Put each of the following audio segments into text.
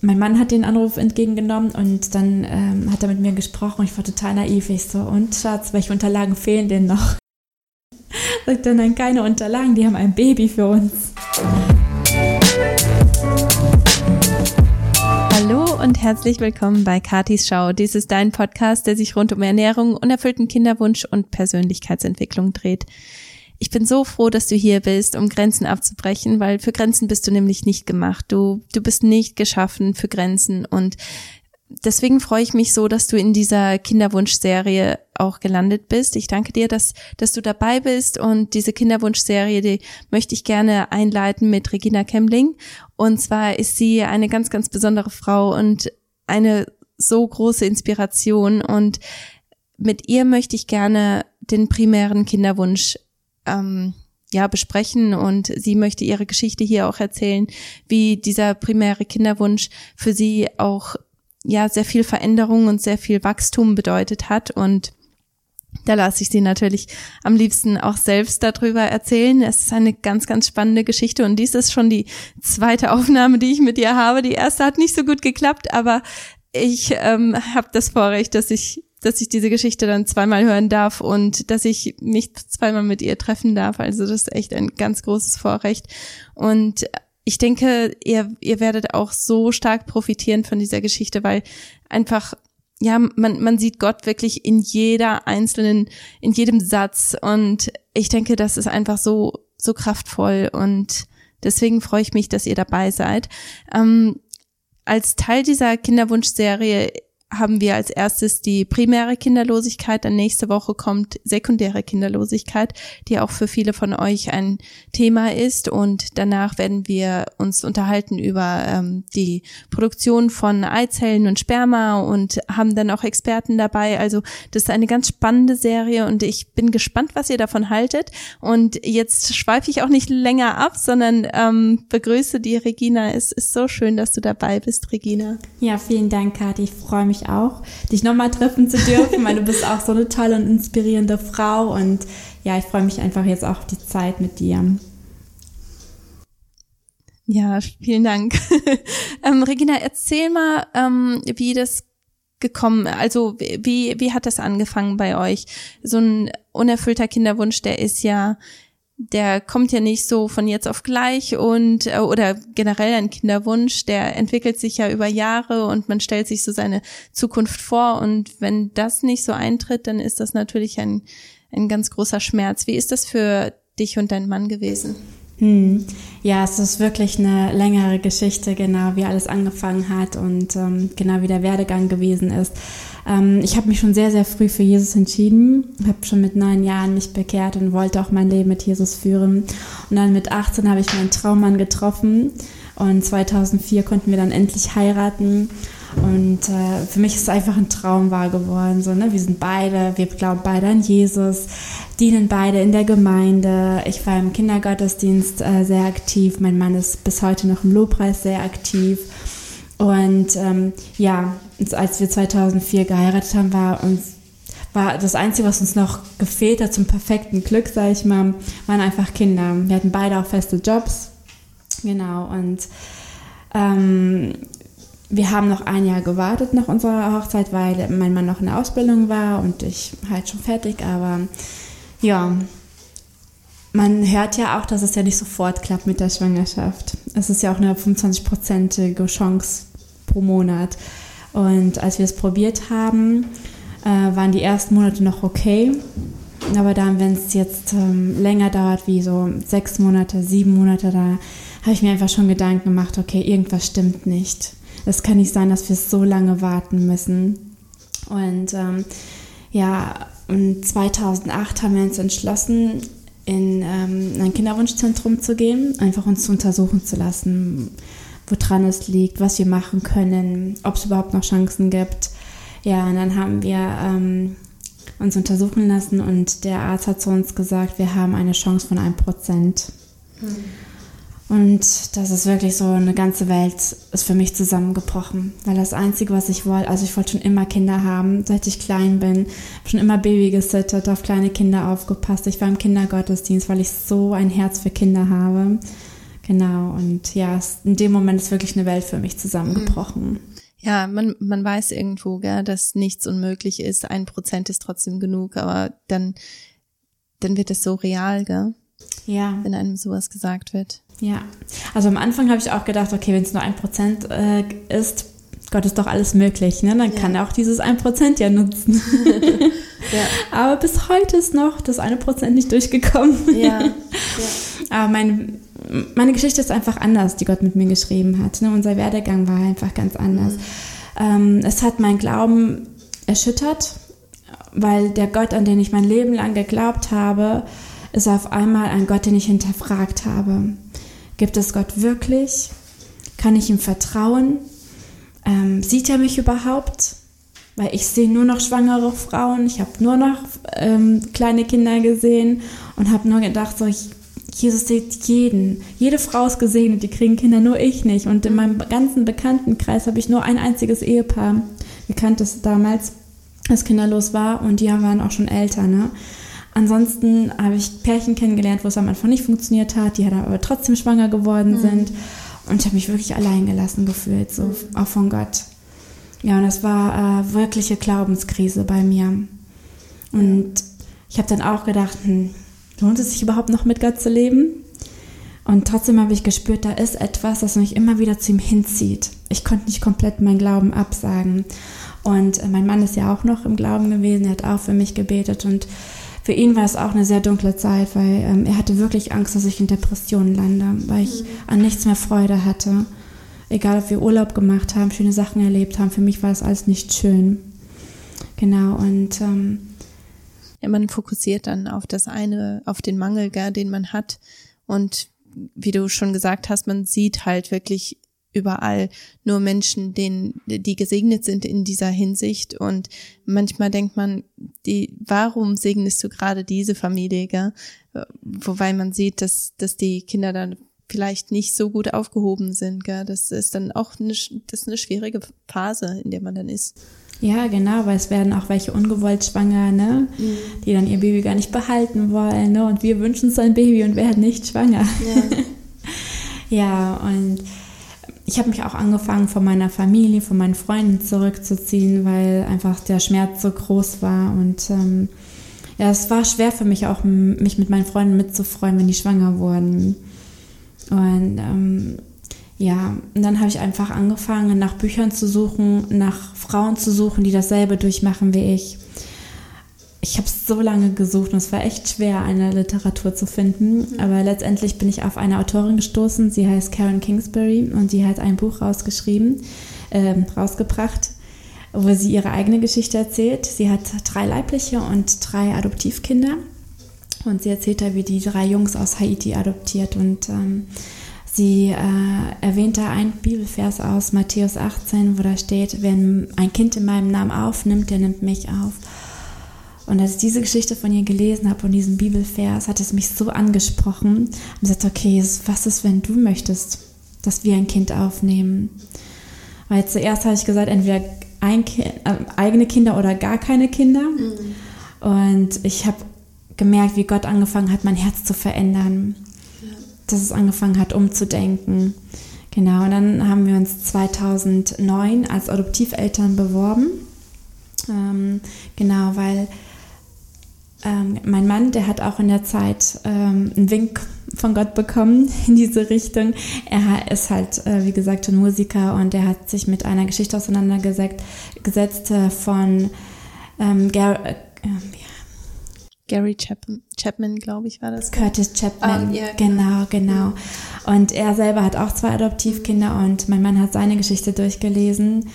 mein Mann hat den Anruf entgegengenommen und dann ähm, hat er mit mir gesprochen. Ich war total naiv. Ich so, und Schatz, welche Unterlagen fehlen denn noch? Sagt er, nein, keine Unterlagen, die haben ein Baby für uns. Hallo und herzlich willkommen bei Katis Schau. Dies ist dein Podcast, der sich rund um Ernährung, unerfüllten Kinderwunsch und Persönlichkeitsentwicklung dreht. Ich bin so froh, dass du hier bist, um Grenzen abzubrechen, weil für Grenzen bist du nämlich nicht gemacht. Du, du bist nicht geschaffen für Grenzen und deswegen freue ich mich so, dass du in dieser Kinderwunschserie auch gelandet bist. Ich danke dir, dass, dass du dabei bist und diese Kinderwunschserie, die möchte ich gerne einleiten mit Regina Kemling. Und zwar ist sie eine ganz, ganz besondere Frau und eine so große Inspiration und mit ihr möchte ich gerne den primären Kinderwunsch ähm, ja, besprechen und sie möchte ihre Geschichte hier auch erzählen, wie dieser primäre Kinderwunsch für sie auch ja sehr viel Veränderung und sehr viel Wachstum bedeutet hat und da lasse ich sie natürlich am liebsten auch selbst darüber erzählen. Es ist eine ganz, ganz spannende Geschichte und dies ist schon die zweite Aufnahme, die ich mit ihr habe. Die erste hat nicht so gut geklappt, aber ich ähm, habe das Vorrecht, dass ich dass ich diese Geschichte dann zweimal hören darf und dass ich mich zweimal mit ihr treffen darf. Also das ist echt ein ganz großes Vorrecht. Und ich denke, ihr, ihr werdet auch so stark profitieren von dieser Geschichte, weil einfach, ja, man, man sieht Gott wirklich in jeder einzelnen, in jedem Satz. Und ich denke, das ist einfach so, so kraftvoll und deswegen freue ich mich, dass ihr dabei seid. Ähm, als Teil dieser Kinderwunschserie haben wir als erstes die primäre Kinderlosigkeit, dann nächste Woche kommt sekundäre Kinderlosigkeit, die auch für viele von euch ein Thema ist und danach werden wir uns unterhalten über ähm, die Produktion von Eizellen und Sperma und haben dann auch Experten dabei. Also das ist eine ganz spannende Serie und ich bin gespannt, was ihr davon haltet. Und jetzt schweife ich auch nicht länger ab, sondern ähm, begrüße die Regina. Es ist so schön, dass du dabei bist, Regina. Ja, vielen Dank, Kathi. Ich freue mich mich auch, dich nochmal treffen zu dürfen, weil du bist auch so eine tolle und inspirierende Frau und ja, ich freue mich einfach jetzt auch auf die Zeit mit dir. Ja, vielen Dank. ähm, Regina, erzähl mal, ähm, wie das gekommen, also wie, wie hat das angefangen bei euch? So ein unerfüllter Kinderwunsch, der ist ja der kommt ja nicht so von jetzt auf gleich und äh, oder generell ein Kinderwunsch, der entwickelt sich ja über Jahre und man stellt sich so seine Zukunft vor und wenn das nicht so eintritt, dann ist das natürlich ein ein ganz großer Schmerz. Wie ist das für dich und deinen Mann gewesen? Hm. Ja, es ist wirklich eine längere Geschichte, genau wie alles angefangen hat und ähm, genau wie der Werdegang gewesen ist. Ähm, ich habe mich schon sehr, sehr früh für Jesus entschieden, habe schon mit neun Jahren mich bekehrt und wollte auch mein Leben mit Jesus führen. Und dann mit 18 habe ich meinen Traummann getroffen und 2004 konnten wir dann endlich heiraten. Und äh, für mich ist es einfach ein Traum wahr geworden. So, ne? Wir sind beide, wir glauben beide an Jesus, dienen beide in der Gemeinde. Ich war im Kindergottesdienst äh, sehr aktiv. Mein Mann ist bis heute noch im Lobpreis sehr aktiv. Und ähm, ja, als wir 2004 geheiratet haben, war uns war das Einzige, was uns noch gefehlt hat zum perfekten Glück, sage ich mal, waren einfach Kinder. Wir hatten beide auch feste Jobs. Genau. Und ähm, wir haben noch ein Jahr gewartet nach unserer Hochzeit, weil mein Mann noch in der Ausbildung war und ich halt schon fertig. Aber ja, man hört ja auch, dass es ja nicht sofort klappt mit der Schwangerschaft. Es ist ja auch eine 25-prozentige Chance pro Monat. Und als wir es probiert haben, äh, waren die ersten Monate noch okay. Aber dann, wenn es jetzt ähm, länger dauert, wie so sechs Monate, sieben Monate, da habe ich mir einfach schon Gedanken gemacht, okay, irgendwas stimmt nicht. Es kann nicht sein, dass wir so lange warten müssen. Und ähm, ja, und 2008 haben wir uns entschlossen, in ähm, ein Kinderwunschzentrum zu gehen, einfach uns untersuchen zu lassen, woran es liegt, was wir machen können, ob es überhaupt noch Chancen gibt. Ja, und dann haben wir ähm, uns untersuchen lassen und der Arzt hat zu uns gesagt, wir haben eine Chance von einem Prozent. Mhm. Und das ist wirklich so, eine ganze Welt ist für mich zusammengebrochen. Weil das Einzige, was ich wollte, also ich wollte schon immer Kinder haben, seit ich klein bin. schon immer Baby gesittet, auf kleine Kinder aufgepasst. Ich war im Kindergottesdienst, weil ich so ein Herz für Kinder habe. Genau, und ja, in dem Moment ist wirklich eine Welt für mich zusammengebrochen. Mhm. Ja, man, man weiß irgendwo, gell, dass nichts unmöglich ist. Ein Prozent ist trotzdem genug, aber dann, dann wird es so real, gell? Ja. Wenn einem sowas gesagt wird. Ja. Also am Anfang habe ich auch gedacht, okay, wenn es nur ein Prozent äh, ist, Gott ist doch alles möglich, ne? Dann ja. kann er auch dieses ein Prozent ja nutzen. ja. Aber bis heute ist noch das eine Prozent nicht durchgekommen. Ja. ja. Aber mein, meine Geschichte ist einfach anders, die Gott mit mir geschrieben hat. Ne? Unser Werdegang war einfach ganz anders. Mhm. Ähm, es hat mein Glauben erschüttert, weil der Gott, an den ich mein Leben lang geglaubt habe, ist auf einmal ein Gott, den ich hinterfragt habe. Gibt es Gott wirklich? Kann ich ihm vertrauen? Ähm, sieht er mich überhaupt? Weil ich sehe nur noch schwangere Frauen, ich habe nur noch ähm, kleine Kinder gesehen und habe nur gedacht, so, ich, Jesus sieht jeden. Jede Frau ist gesegnet, die kriegen Kinder, nur ich nicht. Und in meinem ganzen Bekanntenkreis habe ich nur ein einziges Ehepaar gekannt, das damals das kinderlos war und die waren auch schon älter. Ne? Ansonsten habe ich Pärchen kennengelernt, wo es am Anfang nicht funktioniert hat, die dann aber trotzdem schwanger geworden mhm. sind. Und ich habe mich wirklich alleingelassen gefühlt, so auch von Gott. Ja, und das war äh, wirkliche Glaubenskrise bei mir. Und ich habe dann auch gedacht, hm, lohnt es sich überhaupt noch mit Gott zu leben? Und trotzdem habe ich gespürt, da ist etwas, das mich immer wieder zu ihm hinzieht. Ich konnte nicht komplett meinen Glauben absagen. Und äh, mein Mann ist ja auch noch im Glauben gewesen, er hat auch für mich gebetet. Und für ihn war es auch eine sehr dunkle Zeit, weil ähm, er hatte wirklich Angst, dass ich in Depressionen lande, weil ich mhm. an nichts mehr Freude hatte. Egal, ob wir Urlaub gemacht haben, schöne Sachen erlebt haben, für mich war das alles nicht schön. Genau, und ähm, ja, man fokussiert dann auf das eine, auf den Mangel, gell, den man hat. Und wie du schon gesagt hast, man sieht halt wirklich überall nur Menschen, denen, die gesegnet sind in dieser Hinsicht. Und manchmal denkt man, die, warum segnest du gerade diese Familie? Gell? Wobei man sieht, dass, dass die Kinder dann vielleicht nicht so gut aufgehoben sind. Gell? Das ist dann auch eine, das ist eine schwierige Phase, in der man dann ist. Ja, genau, weil es werden auch welche ungewollt schwanger, ne? Mhm. Die dann ihr Baby gar nicht behalten wollen, ne? Und wir wünschen uns ein Baby und werden nicht schwanger. Ja, ja und ich habe mich auch angefangen, von meiner Familie, von meinen Freunden zurückzuziehen, weil einfach der Schmerz so groß war. Und ähm, ja, es war schwer für mich auch, mich mit meinen Freunden mitzufreuen, wenn die schwanger wurden. Und ähm, ja, und dann habe ich einfach angefangen, nach Büchern zu suchen, nach Frauen zu suchen, die dasselbe durchmachen wie ich. Ich habe so lange gesucht und es war echt schwer, eine Literatur zu finden. Mhm. Aber letztendlich bin ich auf eine Autorin gestoßen. Sie heißt Karen Kingsbury und sie hat ein Buch rausgeschrieben, äh, rausgebracht, wo sie ihre eigene Geschichte erzählt. Sie hat drei leibliche und drei Adoptivkinder. Und sie erzählt da, wie die drei Jungs aus Haiti adoptiert und ähm, Sie äh, erwähnt da einen Bibelvers aus Matthäus 18, wo da steht, wenn ein Kind in meinem Namen aufnimmt, der nimmt mich auf. Und als ich diese Geschichte von ihr gelesen habe und diesen Bibelvers, hat es mich so angesprochen und gesagt, okay, was ist, wenn du möchtest, dass wir ein Kind aufnehmen? Weil zuerst habe ich gesagt, entweder kind, äh, eigene Kinder oder gar keine Kinder. Mhm. Und ich habe gemerkt, wie Gott angefangen hat, mein Herz zu verändern dass es angefangen hat, umzudenken. Genau, und dann haben wir uns 2009 als Adoptiveltern beworben. Ähm, genau, weil ähm, mein Mann, der hat auch in der Zeit ähm, einen Wink von Gott bekommen in diese Richtung. Er ist halt, äh, wie gesagt, ein Musiker und er hat sich mit einer Geschichte auseinandergesetzt äh, von ähm, Gar äh, Gary Chapman, Chapman glaube ich, war das. Curtis Chapman, ah, ja, genau, genau. Und er selber hat auch zwei Adoptivkinder und mein Mann hat seine Geschichte durchgelesen.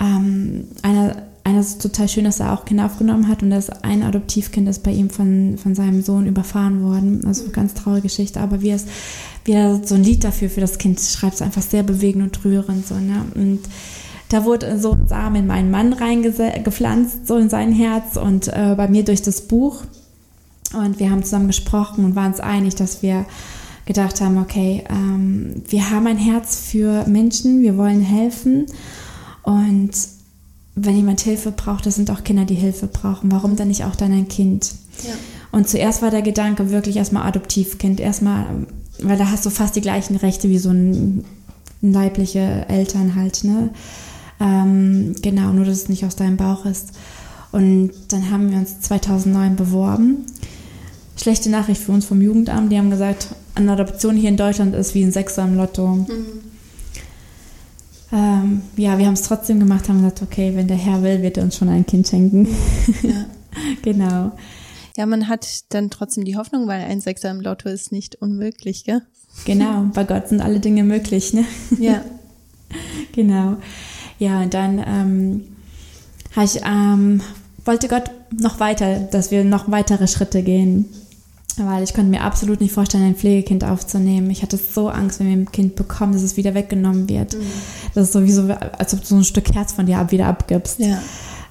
Ähm, einer, einer total schön, dass er auch Kinder aufgenommen hat und das ein Adoptivkind ist bei ihm von, von seinem Sohn überfahren worden. Also ganz traurige Geschichte, aber wie es wie er so ein Lied dafür für das Kind schreibt, ist einfach sehr bewegend und rührend so, ne? Und da wurde so ein Samen in meinen Mann reingepflanzt, so in sein Herz und äh, bei mir durch das Buch und wir haben zusammen gesprochen und waren uns einig, dass wir gedacht haben, okay, ähm, wir haben ein Herz für Menschen, wir wollen helfen. Und wenn jemand Hilfe braucht, das sind auch Kinder, die Hilfe brauchen. Warum dann nicht auch dann ein Kind? Ja. Und zuerst war der Gedanke wirklich erstmal Adoptivkind. Erstmal weil da hast du fast die gleichen Rechte wie so ein leibliche Eltern halt, ne? Ähm, genau, nur dass es nicht aus deinem Bauch ist. Und dann haben wir uns 2009 beworben. Schlechte Nachricht für uns vom Jugendamt. Die haben gesagt, eine Adoption hier in Deutschland ist wie ein Sechser im Lotto. Mhm. Ähm, ja, wir haben es trotzdem gemacht, haben gesagt, okay, wenn der Herr will, wird er uns schon ein Kind schenken. Ja. genau. Ja, man hat dann trotzdem die Hoffnung, weil ein Sechser im Lotto ist nicht unmöglich, gell? Genau, bei Gott sind alle Dinge möglich, ne? Ja. genau. Ja, und dann ähm, ich, ähm, wollte Gott noch weiter, dass wir noch weitere Schritte gehen. Weil ich konnte mir absolut nicht vorstellen, ein Pflegekind aufzunehmen. Ich hatte so Angst, wenn wir ein Kind bekommen, dass es wieder weggenommen wird. Mhm. Das ist sowieso, als ob du so ein Stück Herz von dir ab, wieder abgibst. Ja.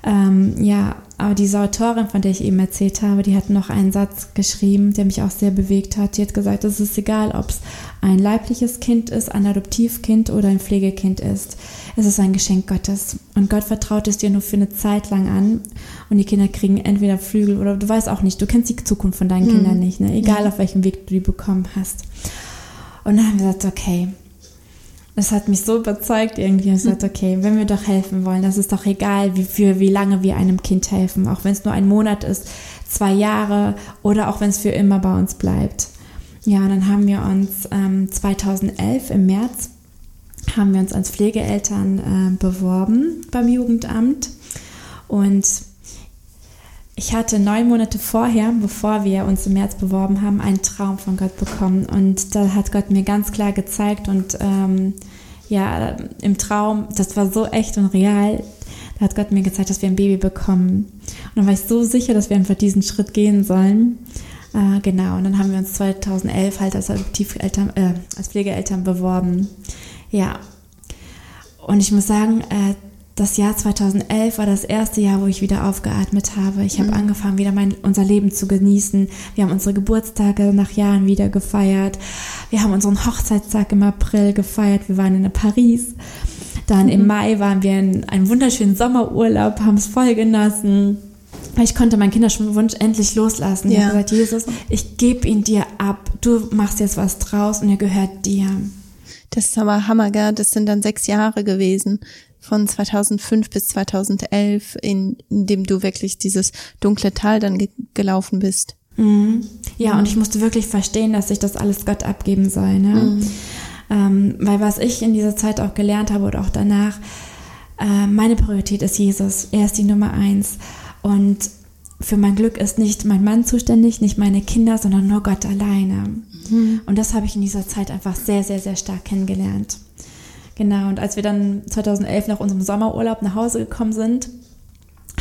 Ähm, ja, aber diese Autorin, von der ich eben erzählt habe, die hat noch einen Satz geschrieben, der mich auch sehr bewegt hat. Die hat gesagt, es ist egal, ob es ein leibliches Kind ist, ein Adoptivkind oder ein Pflegekind ist. Es ist ein Geschenk Gottes. Und Gott vertraut es dir nur für eine Zeit lang an. Und die Kinder kriegen entweder Flügel oder du weißt auch nicht, du kennst die Zukunft von deinen mhm. Kindern nicht, ne? egal auf welchem Weg du die bekommen hast. Und dann haben wir gesagt, okay, das hat mich so überzeugt irgendwie. Ich gesagt, okay, wenn wir doch helfen wollen, das ist doch egal, wie, für wie lange wir einem Kind helfen. Auch wenn es nur ein Monat ist, zwei Jahre oder auch wenn es für immer bei uns bleibt. Ja, und dann haben wir uns ähm, 2011 im März haben wir uns als Pflegeeltern äh, beworben beim Jugendamt und ich hatte neun Monate vorher, bevor wir uns im März beworben haben, einen Traum von Gott bekommen. Und da hat Gott mir ganz klar gezeigt und ähm, ja, im Traum, das war so echt und real, da hat Gott mir gezeigt, dass wir ein Baby bekommen. Und dann war ich so sicher, dass wir einfach diesen Schritt gehen sollen. Äh, genau, und dann haben wir uns 2011 halt als Adoptiveltern, äh, als Pflegeeltern beworben. Ja. Und ich muss sagen, äh, das Jahr 2011 war das erste Jahr, wo ich wieder aufgeatmet habe. Ich habe mhm. angefangen, wieder mein, unser Leben zu genießen. Wir haben unsere Geburtstage nach Jahren wieder gefeiert. Wir haben unseren Hochzeitstag im April gefeiert. Wir waren in Paris. Dann mhm. im Mai waren wir in einem wunderschönen Sommerurlaub, haben es voll genossen. Ich konnte meinen Kinderwunsch endlich loslassen. Ja. Ich habe gesagt, Jesus, ich gebe ihn dir ab. Du machst jetzt was draus und er gehört dir. Das ist aber Hammer, gell? Das sind dann sechs Jahre gewesen von 2005 bis 2011, in, in dem du wirklich dieses dunkle Tal dann ge gelaufen bist. Mhm. Ja, und ich musste wirklich verstehen, dass ich das alles Gott abgeben soll. Ne? Mhm. Ähm, weil was ich in dieser Zeit auch gelernt habe oder auch danach, äh, meine Priorität ist Jesus. Er ist die Nummer eins. Und für mein Glück ist nicht mein Mann zuständig, nicht meine Kinder, sondern nur Gott alleine. Mhm. Und das habe ich in dieser Zeit einfach sehr, sehr, sehr stark kennengelernt. Genau, und als wir dann 2011 nach unserem Sommerurlaub nach Hause gekommen sind,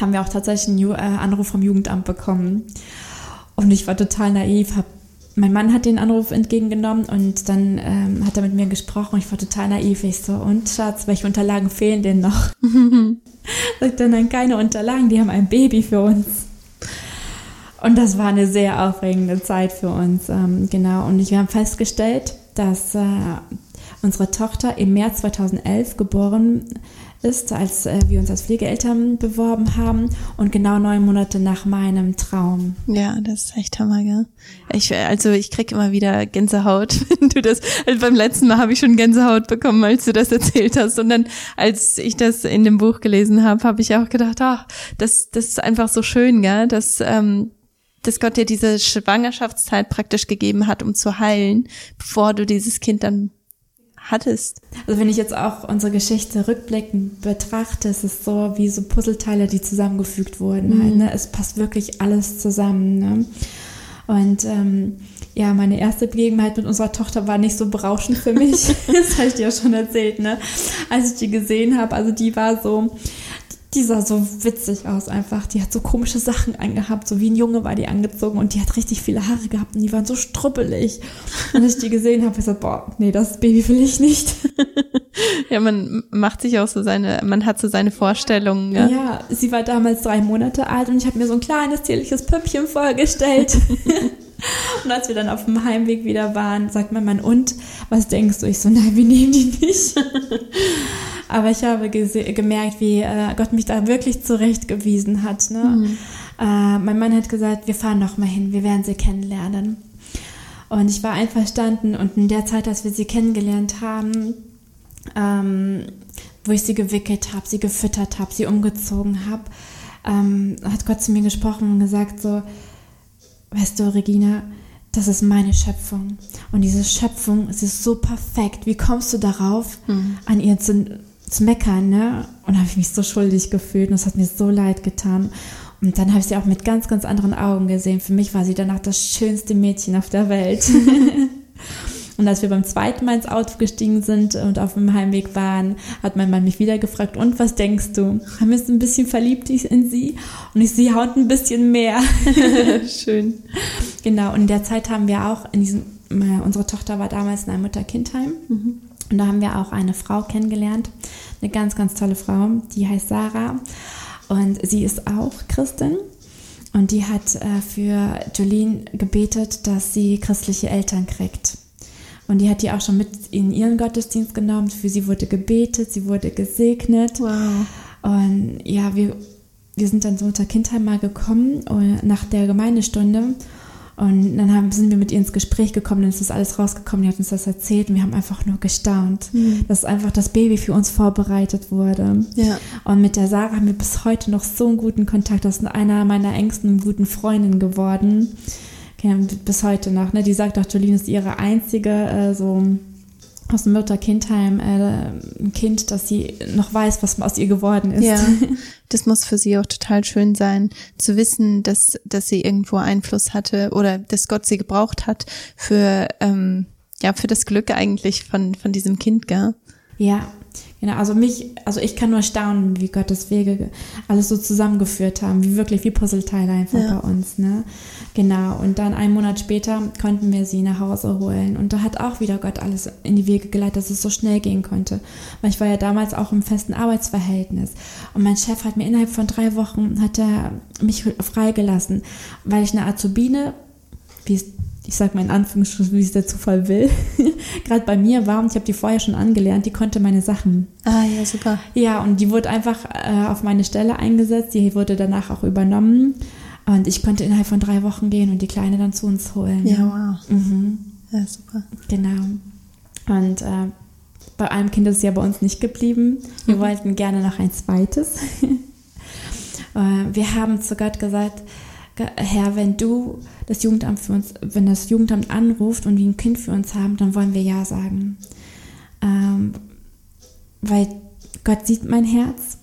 haben wir auch tatsächlich einen äh, Anruf vom Jugendamt bekommen. Und ich war total naiv, hab, mein Mann hat den Anruf entgegengenommen und dann ähm, hat er mit mir gesprochen. Ich war total naiv. Ich so, und Schatz, welche Unterlagen fehlen denn noch? Sagt dann, nein, keine Unterlagen, die haben ein Baby für uns. Und das war eine sehr aufregende Zeit für uns, ähm, genau. Und wir haben festgestellt, dass äh, unsere Tochter im März 2011 geboren ist, als äh, wir uns als Pflegeeltern beworben haben und genau neun Monate nach meinem Traum. Ja, das ist echt Hammer, gell? Ich, also ich krieg immer wieder Gänsehaut, wenn du das, also beim letzten Mal habe ich schon Gänsehaut bekommen, als du das erzählt hast und dann, als ich das in dem Buch gelesen habe, habe ich auch gedacht, ach, das, das ist einfach so schön, gell, dass, ähm, dass Gott dir diese Schwangerschaftszeit praktisch gegeben hat, um zu heilen, bevor du dieses Kind dann hattest. Also wenn ich jetzt auch unsere Geschichte rückblickend betrachte, ist es so wie so Puzzleteile, die zusammengefügt wurden. Mhm. Halt, ne? Es passt wirklich alles zusammen. Ne? Und ähm, ja, meine erste Begebenheit mit unserer Tochter war nicht so berauschend für mich. das habe ich dir ja schon erzählt, ne? Als ich die gesehen habe, also die war so, die sah so witzig aus einfach. Die hat so komische Sachen angehabt, so wie ein Junge war die angezogen und die hat richtig viele Haare gehabt und die waren so struppelig. Und als ich die gesehen habe, ich so, boah, nee, das Baby will ich nicht. ja, man macht sich auch so seine, man hat so seine Vorstellungen. Ja, ja sie war damals drei Monate alt und ich habe mir so ein kleines, zierliches Püppchen vorgestellt. Und als wir dann auf dem Heimweg wieder waren, sagt mein Mann, und was denkst du? Ich so, nein, wir nehmen die nicht. Aber ich habe gemerkt, wie äh, Gott mich da wirklich zurechtgewiesen hat. Ne? Mhm. Äh, mein Mann hat gesagt, wir fahren noch mal hin, wir werden sie kennenlernen. Und ich war einverstanden und in der Zeit, als wir sie kennengelernt haben, ähm, wo ich sie gewickelt habe, sie gefüttert habe, sie umgezogen habe, ähm, hat Gott zu mir gesprochen und gesagt so, weißt du, Regina, das ist meine Schöpfung. Und diese Schöpfung, es ist so perfekt. Wie kommst du darauf, mhm. an ihr zu, zu meckern, ne? Und habe ich mich so schuldig gefühlt und es hat mir so leid getan. Und dann habe ich sie auch mit ganz, ganz anderen Augen gesehen. Für mich war sie danach das schönste Mädchen auf der Welt. und als wir beim zweiten Mal ins Auto gestiegen sind und auf dem Heimweg waren, hat mein Mann mich wieder gefragt, und was denkst du? Haben wir uns ein bisschen verliebt in sie? Und ich, sie haut ein bisschen mehr. Schön. Genau, und in der Zeit haben wir auch in diesem, unsere Tochter war damals in einem Mutter-Kind-Heim. Mhm. Und da haben wir auch eine Frau kennengelernt, eine ganz, ganz tolle Frau, die heißt Sarah. Und sie ist auch Christin. Und die hat äh, für Jolene gebetet, dass sie christliche Eltern kriegt. Und die hat die auch schon mit in ihren Gottesdienst genommen. Für sie wurde gebetet, sie wurde gesegnet. Wow. Und ja, wir, wir sind dann so unter Kindheim mal gekommen nach der Gemeindestunde. Und dann haben, sind wir mit ihr ins Gespräch gekommen, dann ist das alles rausgekommen, die hat uns das erzählt und wir haben einfach nur gestaunt, mhm. dass einfach das Baby für uns vorbereitet wurde. Ja. Und mit der Sarah haben wir bis heute noch so einen guten Kontakt. Das ist einer meiner engsten guten Freundinnen geworden. Okay, bis heute noch. Ne? Die sagt auch, Jolene ist ihre einzige äh, so aus dem Mutter-Kindheim äh, ein Kind, dass sie noch weiß, was aus ihr geworden ist. Ja, das muss für sie auch total schön sein, zu wissen, dass, dass sie irgendwo Einfluss hatte oder dass Gott sie gebraucht hat für, ähm, ja, für das Glück eigentlich von, von diesem Kind, gell? Ja, Genau, also mich, also ich kann nur staunen, wie Gottes Wege alles so zusammengeführt haben, wie wirklich wie Puzzleteile einfach ja. bei uns, ne? Genau. Und dann einen Monat später konnten wir sie nach Hause holen. Und da hat auch wieder Gott alles in die Wege geleitet, dass es so schnell gehen konnte. Weil ich war ja damals auch im festen Arbeitsverhältnis. Und mein Chef hat mir innerhalb von drei Wochen hat er mich freigelassen, weil ich eine Azubine, wie es ich sag mal in Anführungsstrichen, wie es der Zufall will, gerade bei mir war und ich habe die vorher schon angelernt, die konnte meine Sachen. Ah ja, super. Ja, und die wurde einfach äh, auf meine Stelle eingesetzt, die wurde danach auch übernommen und ich konnte innerhalb von drei Wochen gehen und die Kleine dann zu uns holen. Ja, wow. Mhm. Ja, super. Genau. Und äh, bei einem Kind ist es ja bei uns nicht geblieben. Wir mhm. wollten gerne noch ein zweites. äh, wir haben zu Gott gesagt, Herr, wenn du das Jugendamt für uns, wenn das Jugendamt anruft und die ein Kind für uns haben, dann wollen wir Ja sagen. Ähm, weil Gott sieht mein Herz,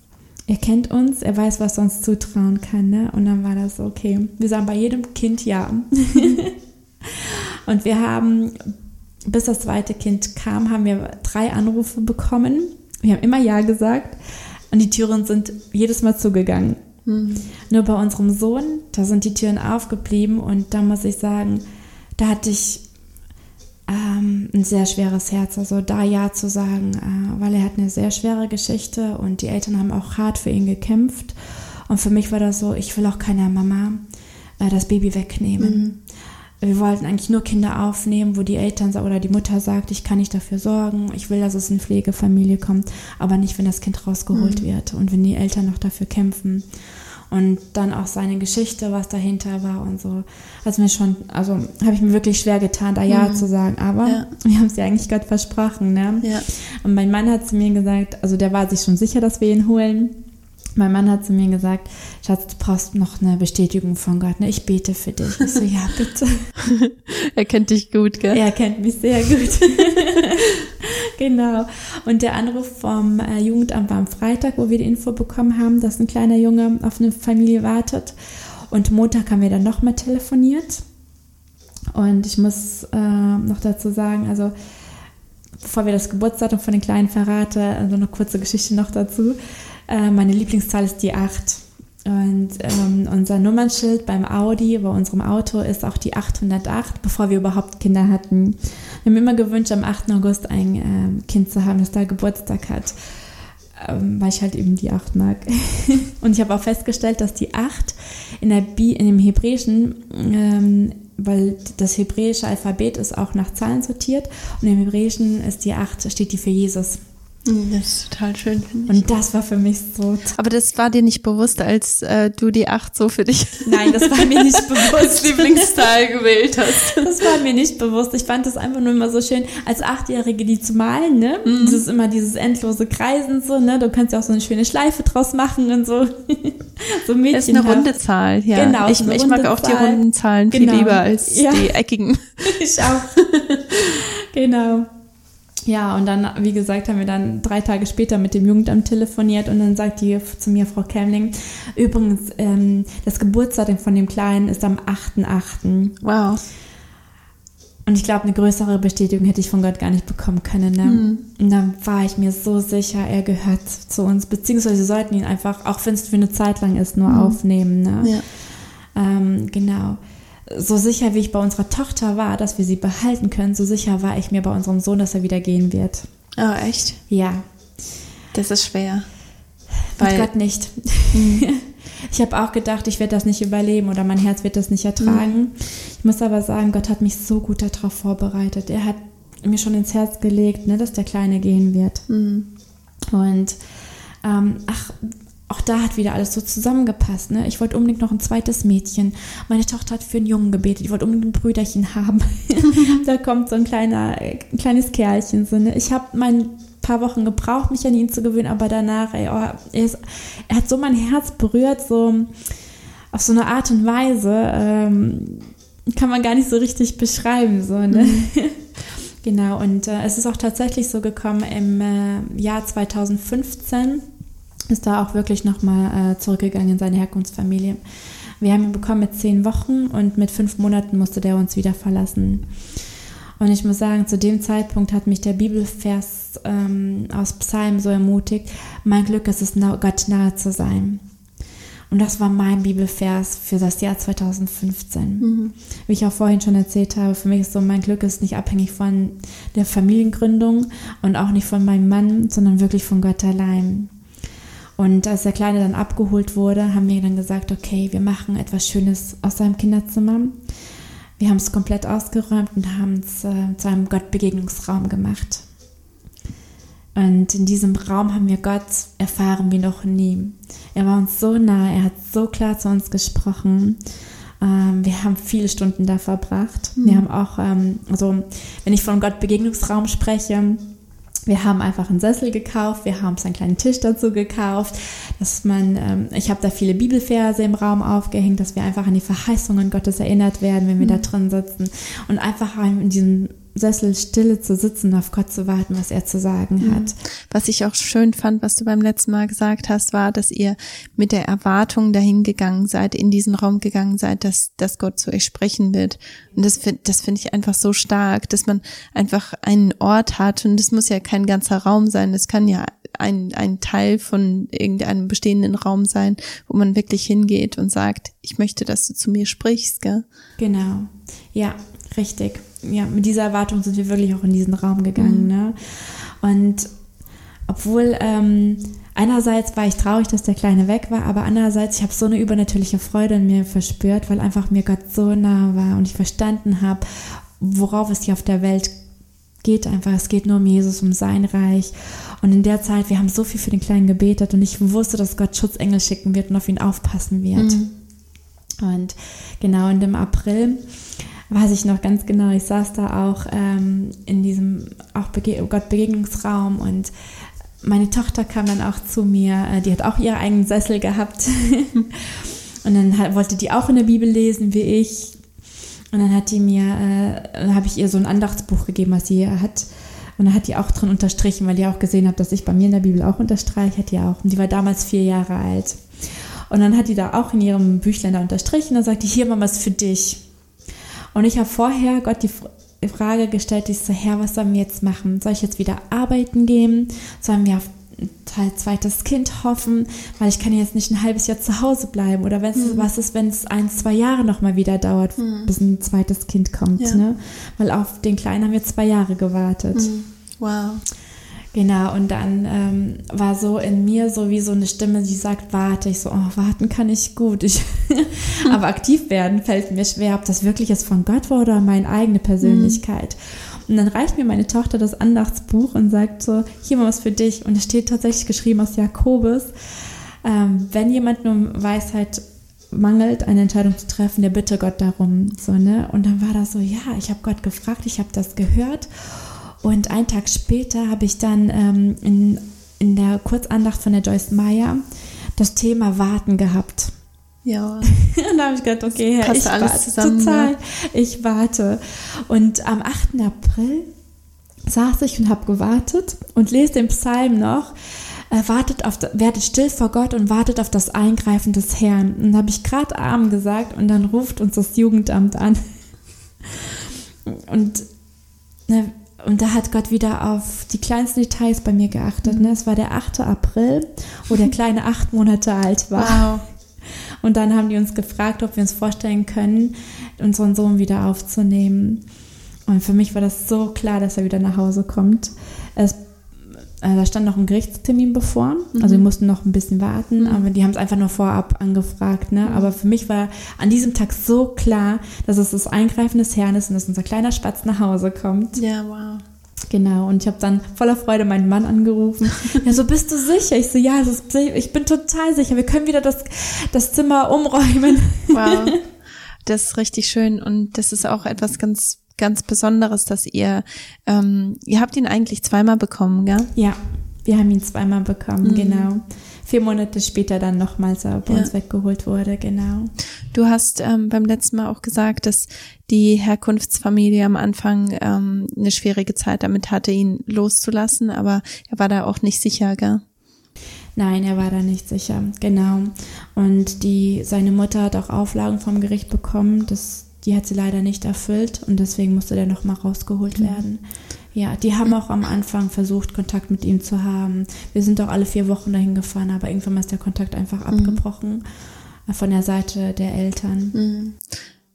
er kennt uns, er weiß, was er uns zutrauen kann. Ne? Und dann war das okay. Wir sagen bei jedem Kind Ja. und wir haben, bis das zweite Kind kam, haben wir drei Anrufe bekommen. Wir haben immer Ja gesagt und die Türen sind jedes Mal zugegangen. Mhm. Nur bei unserem Sohn, da sind die Türen aufgeblieben und da muss ich sagen, da hatte ich ähm, ein sehr schweres Herz, also da Ja zu sagen, äh, weil er hat eine sehr schwere Geschichte und die Eltern haben auch hart für ihn gekämpft. Und für mich war das so, ich will auch keiner Mama äh, das Baby wegnehmen. Mhm. Wir wollten eigentlich nur Kinder aufnehmen, wo die Eltern oder die Mutter sagt, ich kann nicht dafür sorgen, ich will, dass es in Pflegefamilie kommt, aber nicht, wenn das Kind rausgeholt mhm. wird und wenn die Eltern noch dafür kämpfen und dann auch seine Geschichte, was dahinter war und so. Also mir schon, also habe ich mir wirklich schwer getan, da Ja mhm. zu sagen. Aber ja. wir haben es ja eigentlich Gott versprochen, ne? Ja. Und mein Mann hat zu mir gesagt, also der war sich schon sicher, dass wir ihn holen. Mein Mann hat zu mir gesagt, Schatz, du brauchst noch eine Bestätigung von Gott. Ne? Ich bete für dich. Ich so, ja, bitte. er kennt dich gut, gell? Er kennt mich sehr gut. genau. Und der Anruf vom äh, Jugendamt war am Freitag, wo wir die Info bekommen haben, dass ein kleiner Junge auf eine Familie wartet. Und Montag haben wir dann nochmal telefoniert. Und ich muss äh, noch dazu sagen, also bevor wir das Geburtsdatum von den Kleinen verrate, also eine kurze Geschichte noch dazu. Äh, meine Lieblingszahl ist die 8. Und ähm, unser Nummernschild beim Audi, bei unserem Auto, ist auch die 808, bevor wir überhaupt Kinder hatten. Wir haben immer gewünscht, am 8. August ein äh, Kind zu haben, das da Geburtstag hat, ähm, weil ich halt eben die 8 mag. und ich habe auch festgestellt, dass die 8 in, der Bi in dem Hebräischen, ähm, weil das hebräische Alphabet ist auch nach Zahlen sortiert und im Hebräischen ist die 8, steht die für Jesus. Das ist total schön, finde ich. Und das war für mich so. Aber das war dir nicht bewusst, als äh, du die acht so für dich. Nein, das war mir nicht bewusst. Lieblingsteil gewählt hast. Das war mir nicht bewusst. Ich fand das einfach nur immer so schön, als Achtjährige die zu malen, ne? Mhm. Das ist immer dieses endlose Kreisen so, ne? Du kannst ja auch so eine schöne Schleife draus machen und so. so Mädchen. Ist eine runde Zahl, ja. Genau. Ich, ich mag auch die runden Zahlen viel genau. lieber als ja. die eckigen. ich auch. genau. Ja, und dann, wie gesagt, haben wir dann drei Tage später mit dem Jugendamt telefoniert und dann sagt die zu mir, Frau Kemling, übrigens, ähm, das Geburtsdatum von dem Kleinen ist am 8.8. Wow. Und ich glaube, eine größere Bestätigung hätte ich von Gott gar nicht bekommen können. Ne? Mhm. Und dann war ich mir so sicher, er gehört zu uns, beziehungsweise wir sollten ihn einfach, auch wenn es für eine Zeit lang ist, nur mhm. aufnehmen. Ne? Ja. Ähm, genau so sicher wie ich bei unserer Tochter war, dass wir sie behalten können, so sicher war ich mir bei unserem Sohn, dass er wieder gehen wird. Oh, echt? Ja. Das ist schwer. Weil Mit Gott nicht. Ich habe auch gedacht, ich werde das nicht überleben oder mein Herz wird das nicht ertragen. Mhm. Ich muss aber sagen, Gott hat mich so gut darauf vorbereitet. Er hat mir schon ins Herz gelegt, ne, dass der Kleine gehen wird. Mhm. Und ähm, ach, auch da hat wieder alles so zusammengepasst. Ne? Ich wollte unbedingt noch ein zweites Mädchen. Meine Tochter hat für einen Jungen gebetet. Ich wollte unbedingt ein Brüderchen haben. da kommt so ein kleiner, ein kleines Kerlchen. So, ne? Ich habe mein paar Wochen gebraucht, mich an ihn zu gewöhnen, aber danach, ey, oh, er, ist, er, hat so mein Herz berührt, so auf so eine Art und Weise, ähm, kann man gar nicht so richtig beschreiben. So, ne? Mhm. genau, und äh, es ist auch tatsächlich so gekommen im äh, Jahr 2015 ist da auch wirklich nochmal äh, zurückgegangen in seine Herkunftsfamilie. Wir haben ihn bekommen mit zehn Wochen und mit fünf Monaten musste der uns wieder verlassen. Und ich muss sagen, zu dem Zeitpunkt hat mich der Bibelvers ähm, aus Psalm so ermutigt, mein Glück ist es, Gott nahe zu sein. Und das war mein Bibelvers für das Jahr 2015. Mhm. Wie ich auch vorhin schon erzählt habe, für mich ist so, mein Glück ist nicht abhängig von der Familiengründung und auch nicht von meinem Mann, sondern wirklich von Gott allein. Und als der Kleine dann abgeholt wurde, haben wir dann gesagt, okay, wir machen etwas Schönes aus seinem Kinderzimmer. Wir haben es komplett ausgeräumt und haben es äh, zu einem Gottbegegnungsraum gemacht. Und in diesem Raum haben wir Gott erfahren wie noch nie. Er war uns so nah, er hat so klar zu uns gesprochen. Ähm, wir haben viele Stunden da verbracht. Mhm. Wir haben auch, ähm, also wenn ich von Gott Begegnungsraum spreche, wir haben einfach einen Sessel gekauft, wir haben uns einen kleinen Tisch dazu gekauft, dass man, ähm, ich habe da viele Bibelverse im Raum aufgehängt, dass wir einfach an die Verheißungen Gottes erinnert werden, wenn wir mhm. da drin sitzen und einfach in diesem Sessel stille zu sitzen, auf Gott zu warten, was er zu sagen mhm. hat. Was ich auch schön fand, was du beim letzten Mal gesagt hast, war, dass ihr mit der Erwartung dahin gegangen seid, in diesen Raum gegangen seid, dass, dass Gott zu euch sprechen wird. Und das, das finde ich einfach so stark, dass man einfach einen Ort hat und das muss ja kein ganzer Raum sein, das kann ja ein, ein Teil von irgendeinem bestehenden Raum sein, wo man wirklich hingeht und sagt, ich möchte, dass du zu mir sprichst, gell? Genau. Ja, richtig ja, mit dieser Erwartung sind wir wirklich auch in diesen Raum gegangen. Mhm. Ne? Und obwohl ähm, einerseits war ich traurig, dass der Kleine weg war, aber andererseits, ich habe so eine übernatürliche Freude in mir verspürt, weil einfach mir Gott so nah war und ich verstanden habe, worauf es hier auf der Welt geht einfach. Es geht nur um Jesus, um sein Reich. Und in der Zeit, wir haben so viel für den Kleinen gebetet und ich wusste, dass Gott Schutzengel schicken wird und auf ihn aufpassen wird. Mhm. Und genau in dem April weiß ich noch ganz genau, ich saß da auch ähm, in diesem auch Bege Gott-Begegnungsraum und meine Tochter kam dann auch zu mir, äh, die hat auch ihren eigenen Sessel gehabt. und dann hat, wollte die auch in der Bibel lesen wie ich. Und dann hat die mir, äh, habe ich ihr so ein Andachtsbuch gegeben, was sie hat. Und dann hat die auch drin unterstrichen, weil die auch gesehen hat, dass ich bei mir in der Bibel auch unterstreiche, hat die auch. Und die war damals vier Jahre alt. Und dann hat die da auch in ihrem Büchlein da unterstrichen und dann sagte, hier mal was für dich. Und ich habe vorher Gott die Frage gestellt, ich so, Herr, was sollen wir jetzt machen? Soll ich jetzt wieder arbeiten gehen? Sollen wir auf ein zweites Kind hoffen? Weil ich kann jetzt nicht ein halbes Jahr zu Hause bleiben. Oder wenn mhm. was ist, wenn es ein, zwei Jahre nochmal wieder dauert, mhm. bis ein zweites Kind kommt. Ja. Ne? Weil auf den Kleinen haben wir zwei Jahre gewartet. Mhm. Wow. Genau, und dann ähm, war so in mir so wie so eine Stimme, die sagt, warte. Ich so, oh, warten kann ich gut. Ich Aber aktiv werden fällt mir schwer, ob das wirklich jetzt von Gott war oder meine eigene Persönlichkeit. Mhm. Und dann reicht mir meine Tochter das Andachtsbuch und sagt so, hier mal was für dich. Und es steht tatsächlich geschrieben aus Jakobus, ähm, wenn jemand nur Weisheit mangelt, eine Entscheidung zu treffen, der bitte Gott darum. So, ne? Und dann war das so, ja, ich habe Gott gefragt, ich habe das gehört. Und einen Tag später habe ich dann ähm, in, in der Kurzandacht von der Joyce Meyer das Thema Warten gehabt. Ja. und da habe ich gedacht, okay, Herr, ich warte zusammen, total. ne? Ich warte. Und am 8. April saß ich und habe gewartet und lese den Psalm noch. Äh, wartet auf, werdet still vor Gott und wartet auf das Eingreifen des Herrn. Und da habe ich gerade Abend gesagt und dann ruft uns das Jugendamt an. Und, ne, und da hat Gott wieder auf die kleinsten Details bei mir geachtet. Ne? Es war der 8. April, wo der Kleine acht Monate alt war. Wow. Und dann haben die uns gefragt, ob wir uns vorstellen können, unseren Sohn wieder aufzunehmen. Und für mich war das so klar, dass er wieder nach Hause kommt. Es, äh, da stand noch ein Gerichtstermin bevor, also wir mussten noch ein bisschen warten, aber die haben es einfach nur vorab angefragt. Ne? Aber für mich war an diesem Tag so klar, dass es das Eingreifen des Herrn ist und dass unser kleiner Spatz nach Hause kommt. Ja, wow. Genau, und ich habe dann voller Freude meinen Mann angerufen. Ja, so bist du sicher? Ich so, ja, das ist, ich bin total sicher. Wir können wieder das, das Zimmer umräumen. Wow. Das ist richtig schön und das ist auch etwas ganz, ganz Besonderes, dass ihr, ähm, ihr habt ihn eigentlich zweimal bekommen, gell? Ja, wir haben ihn zweimal bekommen, genau. Vier Monate später dann nochmals, als er bei Ja. uns weggeholt wurde, genau. Du hast ähm, beim letzten Mal auch gesagt, dass die Herkunftsfamilie am Anfang ähm, eine schwierige Zeit damit hatte, ihn loszulassen, aber er war da auch nicht sicher, gell? Nein, er war da nicht sicher, genau. Und die, seine Mutter hat auch Auflagen vom Gericht bekommen, das, die hat sie leider nicht erfüllt und deswegen musste der nochmal rausgeholt werden. Ja, die haben auch am Anfang versucht, Kontakt mit ihm zu haben. Wir sind auch alle vier Wochen dahin gefahren, aber irgendwann ist der Kontakt einfach abgebrochen äh, von der Seite der Eltern.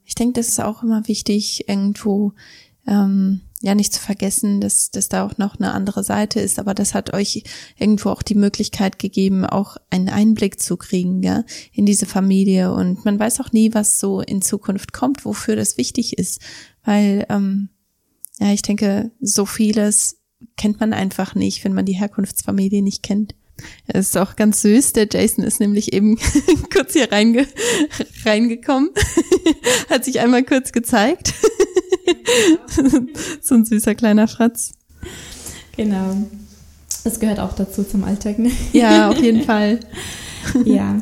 Ich denke, das ist auch immer wichtig, irgendwo ähm, ja nicht zu vergessen, dass, dass da auch noch eine andere Seite ist, aber das hat euch irgendwo auch die Möglichkeit gegeben, auch einen Einblick zu kriegen gell, in diese Familie. Und man weiß auch nie, was so in Zukunft kommt, wofür das wichtig ist. Weil, ähm, ja, ich denke, so vieles kennt man einfach nicht, wenn man die Herkunftsfamilie nicht kennt. Es ist auch ganz süß. Der Jason ist nämlich eben kurz hier reinge reingekommen, hat sich einmal kurz gezeigt. so ein süßer kleiner Fratz. Genau. Das gehört auch dazu zum Alltag, ne? Ja, auf jeden Fall. ja.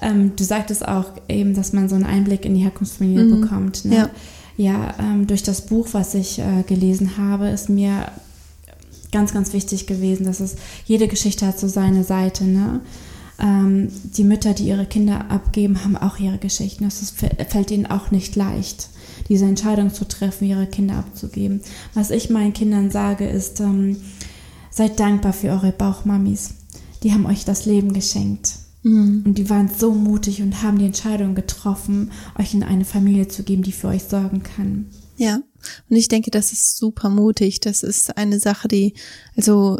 Ähm, du sagtest auch eben, dass man so einen Einblick in die Herkunftsfamilie bekommt. Ne? Ja. Ja, ähm, durch das Buch, was ich äh, gelesen habe, ist mir ganz, ganz wichtig gewesen, dass es jede Geschichte hat so seine Seite. Ne? Ähm, die Mütter, die ihre Kinder abgeben, haben auch ihre Geschichten. Das ist, fällt ihnen auch nicht leicht, diese Entscheidung zu treffen, ihre Kinder abzugeben. Was ich meinen Kindern sage, ist, ähm, seid dankbar für eure Bauchmamis. Die haben euch das Leben geschenkt. Und die waren so mutig und haben die Entscheidung getroffen, euch in eine Familie zu geben, die für euch sorgen kann. Ja. Und ich denke, das ist super mutig. Das ist eine Sache, die, also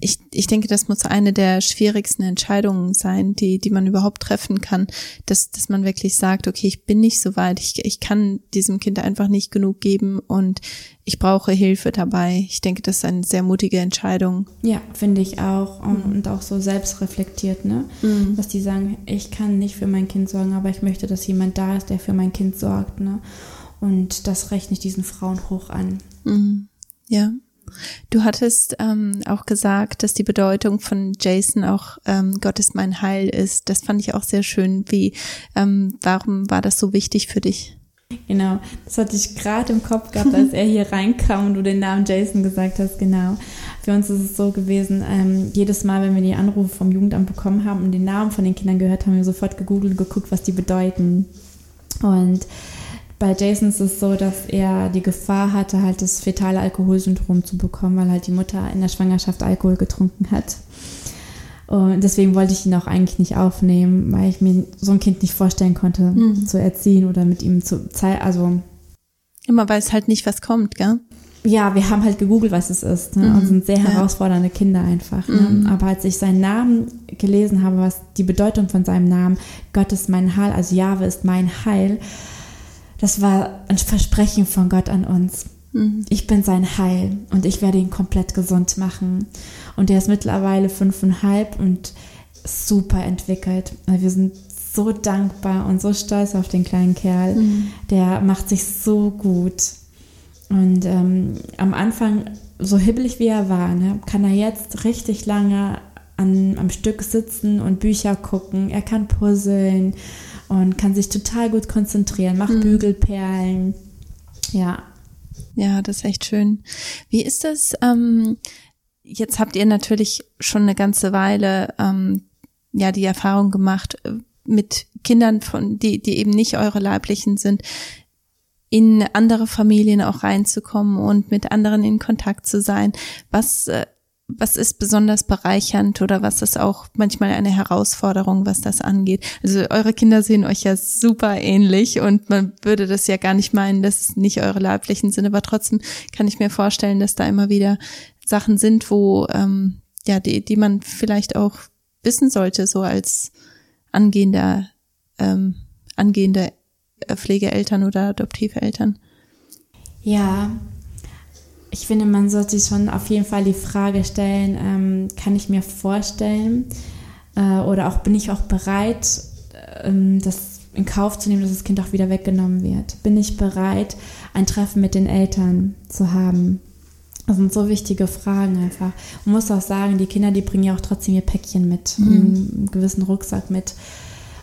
ich, ich denke, das muss eine der schwierigsten Entscheidungen sein, die, die man überhaupt treffen kann, dass, dass man wirklich sagt, okay, ich bin nicht so weit, ich, ich kann diesem Kind einfach nicht genug geben und ich brauche Hilfe dabei. Ich denke, das ist eine sehr mutige Entscheidung. Ja, finde ich auch. Und, und auch so selbstreflektiert, ne? Dass die sagen, ich kann nicht für mein Kind sorgen, aber ich möchte, dass jemand da ist, der für mein Kind sorgt, ne? Und das rechne ich diesen Frauen hoch an. Ja. Du hattest ähm, auch gesagt, dass die Bedeutung von Jason auch ähm, Gott ist mein Heil ist. Das fand ich auch sehr schön. Wie, ähm, warum war das so wichtig für dich? Genau, das hatte ich gerade im Kopf gehabt, als er hier reinkam und du den Namen Jason gesagt hast, genau. Für uns ist es so gewesen, ähm, jedes Mal, wenn wir die Anrufe vom Jugendamt bekommen haben und den Namen von den Kindern gehört, haben wir sofort gegoogelt und geguckt, was die bedeuten. Und bei Jason ist es so, dass er die Gefahr hatte, halt das fetale Alkoholsyndrom zu bekommen, weil halt die Mutter in der Schwangerschaft Alkohol getrunken hat. Und deswegen wollte ich ihn auch eigentlich nicht aufnehmen, weil ich mir so ein Kind nicht vorstellen konnte, zu erziehen oder mit ihm zu zeigen. Also Immer weiß halt nicht, was kommt, gell? ja, wir haben halt gegoogelt, was es ist. Ne? Und sind sehr herausfordernde Kinder einfach. Ne? Aber als ich seinen Namen gelesen habe, was die Bedeutung von seinem Namen, Gott ist mein Heil, also Jahwe ist mein Heil, das war ein Versprechen von Gott an uns. Mhm. Ich bin sein Heil und ich werde ihn komplett gesund machen. Und er ist mittlerweile fünfeinhalb und super entwickelt. Also wir sind so dankbar und so stolz auf den kleinen Kerl. Mhm. Der macht sich so gut. Und ähm, am Anfang, so hibbelig wie er war, ne, kann er jetzt richtig lange an, am Stück sitzen und Bücher gucken. Er kann puzzeln und kann sich total gut konzentrieren, macht mhm. Bügelperlen. Ja. Ja, das ist echt schön. Wie ist das? Ähm, jetzt habt ihr natürlich schon eine ganze Weile ähm, ja die Erfahrung gemacht äh, mit Kindern von die die eben nicht eure leiblichen sind in andere Familien auch reinzukommen und mit anderen in Kontakt zu sein. Was äh, was ist besonders bereichernd oder was ist auch manchmal eine Herausforderung, was das angeht? Also eure Kinder sehen euch ja super ähnlich und man würde das ja gar nicht meinen, dass nicht eure leiblichen sind, aber trotzdem kann ich mir vorstellen, dass da immer wieder Sachen sind, wo ähm, ja die die man vielleicht auch wissen sollte, so als angehender ähm, angehende Pflegeeltern oder adoptive Eltern. Ja, ich finde, man sollte sich schon auf jeden Fall die Frage stellen, ähm, kann ich mir vorstellen äh, oder auch bin ich auch bereit, ähm, das in Kauf zu nehmen, dass das Kind auch wieder weggenommen wird? Bin ich bereit, ein Treffen mit den Eltern zu haben? Das sind so wichtige Fragen einfach. Man muss auch sagen, die Kinder, die bringen ja auch trotzdem ihr Päckchen mit, mhm. einen gewissen Rucksack mit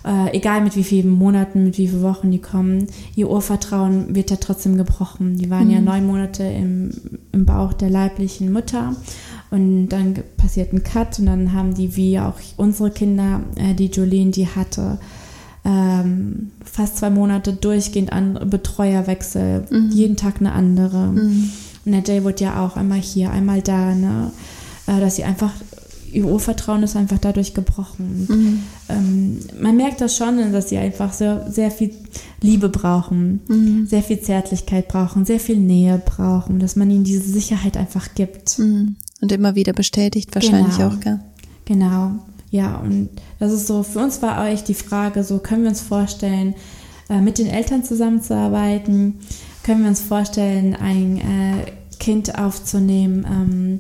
äh, egal mit wie vielen Monaten, mit wie vielen Wochen die kommen, ihr Urvertrauen wird ja trotzdem gebrochen. Die waren mhm. ja neun Monate im, im Bauch der leiblichen Mutter und dann passiert ein Cut und dann haben die, wie auch unsere Kinder, äh, die Jolene, die hatte, ähm, fast zwei Monate durchgehend an Betreuerwechsel, mhm. jeden Tag eine andere. Mhm. Und der Jay wurde ja auch einmal hier, einmal da, ne? Äh, dass sie einfach ihr Urvertrauen ist einfach dadurch gebrochen. Mhm. Ähm, man merkt das schon, dass sie einfach sehr, sehr viel Liebe brauchen, mhm. sehr viel Zärtlichkeit brauchen, sehr viel Nähe brauchen, dass man ihnen diese Sicherheit einfach gibt. Mhm. Und immer wieder bestätigt wahrscheinlich genau. auch, gell? Genau, ja, und das ist so, für uns war euch die Frage, so können wir uns vorstellen, äh, mit den Eltern zusammenzuarbeiten, können wir uns vorstellen, ein äh, Kind aufzunehmen, ähm,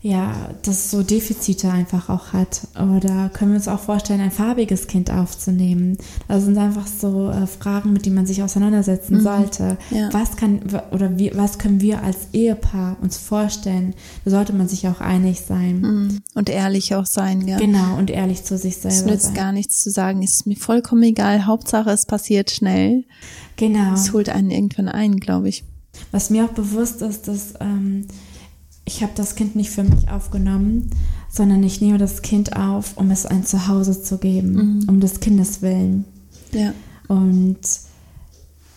ja, das so Defizite einfach auch hat. Oder können wir uns auch vorstellen, ein farbiges Kind aufzunehmen? Das sind einfach so äh, Fragen, mit denen man sich auseinandersetzen mhm. sollte. Ja. Was kann oder wie, was können wir als Ehepaar uns vorstellen? Da sollte man sich auch einig sein. Mhm. Und ehrlich auch sein, ja. Genau, und ehrlich zu sich selber. Es nützt sein. gar nichts zu sagen, ist mir vollkommen egal. Hauptsache, es passiert schnell. Genau. Es holt einen irgendwann ein, glaube ich. Was mir auch bewusst ist, dass ähm, ich habe das Kind nicht für mich aufgenommen, sondern ich nehme das Kind auf, um es ein Zuhause zu geben, mhm. um des Kindes willen. Ja. Und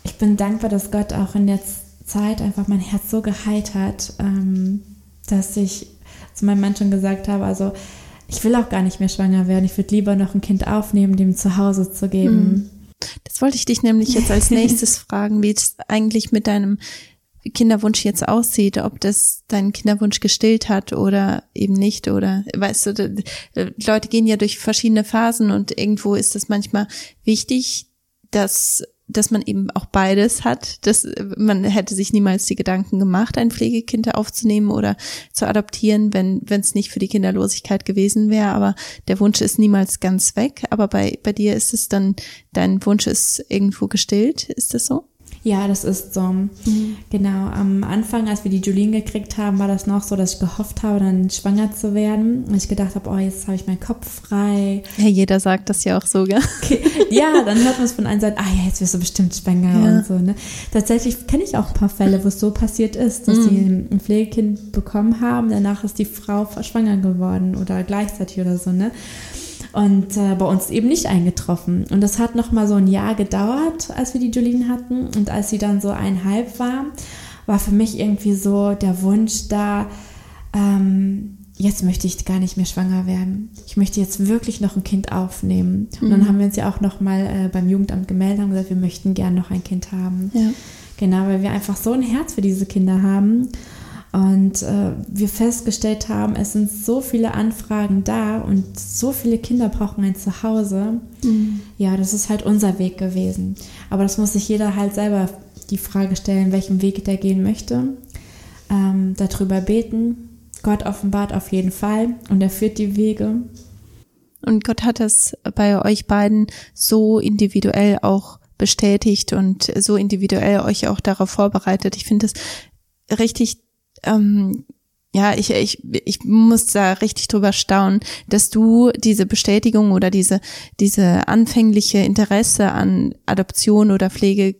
ich bin dankbar, dass Gott auch in der Zeit einfach mein Herz so geheilt hat, ähm, dass ich zu meinem Mann schon gesagt habe, also ich will auch gar nicht mehr schwanger werden. Ich würde lieber noch ein Kind aufnehmen, dem Zuhause zu geben. Mhm. Das wollte ich dich nämlich jetzt als nächstes fragen, wie es eigentlich mit deinem Kinderwunsch jetzt aussieht, ob das deinen Kinderwunsch gestillt hat oder eben nicht oder weißt du, Leute gehen ja durch verschiedene Phasen und irgendwo ist es manchmal wichtig, dass dass man eben auch beides hat, dass man hätte sich niemals die Gedanken gemacht, ein Pflegekind aufzunehmen oder zu adoptieren, wenn wenn es nicht für die Kinderlosigkeit gewesen wäre, aber der Wunsch ist niemals ganz weg, aber bei bei dir ist es dann dein Wunsch ist irgendwo gestillt, ist das so? Ja, das ist so. Mhm. Genau, am Anfang, als wir die Julien gekriegt haben, war das noch so, dass ich gehofft habe, dann schwanger zu werden. Und ich gedacht habe, oh, jetzt habe ich meinen Kopf frei. Ja, jeder sagt das ja auch so, gell? Okay. Ja, dann hört man es von einer Seite, ah ja, jetzt wirst du bestimmt schwanger ja. und so. Ne? Tatsächlich kenne ich auch ein paar Fälle, wo es so passiert ist, dass mhm. sie ein Pflegekind bekommen haben, danach ist die Frau schwanger geworden oder gleichzeitig oder so, ne? Und äh, bei uns eben nicht eingetroffen. Und das hat noch mal so ein Jahr gedauert, als wir die Jolene hatten. Und als sie dann so einhalb war, war für mich irgendwie so der Wunsch da, ähm, jetzt möchte ich gar nicht mehr schwanger werden. Ich möchte jetzt wirklich noch ein Kind aufnehmen. Und mhm. dann haben wir uns ja auch noch mal äh, beim Jugendamt gemeldet und gesagt, wir möchten gern noch ein Kind haben. Ja. Genau, weil wir einfach so ein Herz für diese Kinder haben. Und äh, wir festgestellt haben, es sind so viele Anfragen da und so viele Kinder brauchen ein Zuhause. Mhm. Ja, das ist halt unser Weg gewesen. Aber das muss sich jeder halt selber die Frage stellen, welchen Weg der gehen möchte, ähm, darüber beten. Gott offenbart auf jeden Fall und er führt die Wege. Und Gott hat das bei euch beiden so individuell auch bestätigt und so individuell euch auch darauf vorbereitet. Ich finde es richtig ähm, ja, ich, ich, ich muss da richtig drüber staunen, dass du diese Bestätigung oder diese, diese anfängliche Interesse an Adoption oder Pflege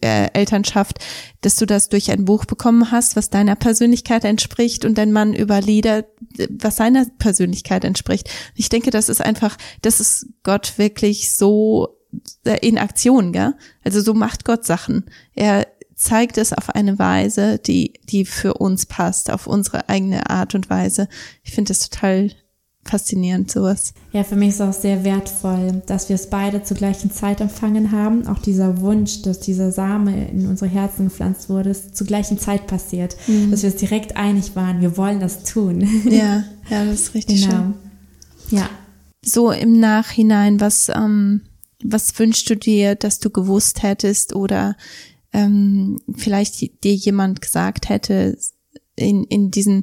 äh, Elternschaft, dass du das durch ein Buch bekommen hast, was deiner Persönlichkeit entspricht und dein Mann über Lieder, was seiner Persönlichkeit entspricht. Ich denke, das ist einfach, das ist Gott wirklich so äh, in Aktion, gell? Also so macht Gott Sachen. Er zeigt es auf eine Weise, die, die für uns passt, auf unsere eigene Art und Weise. Ich finde das total faszinierend, sowas. Ja, für mich ist es auch sehr wertvoll, dass wir es beide zur gleichen Zeit empfangen haben. Auch dieser Wunsch, dass dieser Same in unsere Herzen gepflanzt wurde, ist zur gleichen Zeit passiert. Mhm. Dass wir es direkt einig waren, wir wollen das tun. Ja, ja, das ist richtig genau. schön. Ja. So im Nachhinein, was, ähm, was wünschst du dir, dass du gewusst hättest oder ähm, vielleicht dir jemand gesagt hätte in, in diesen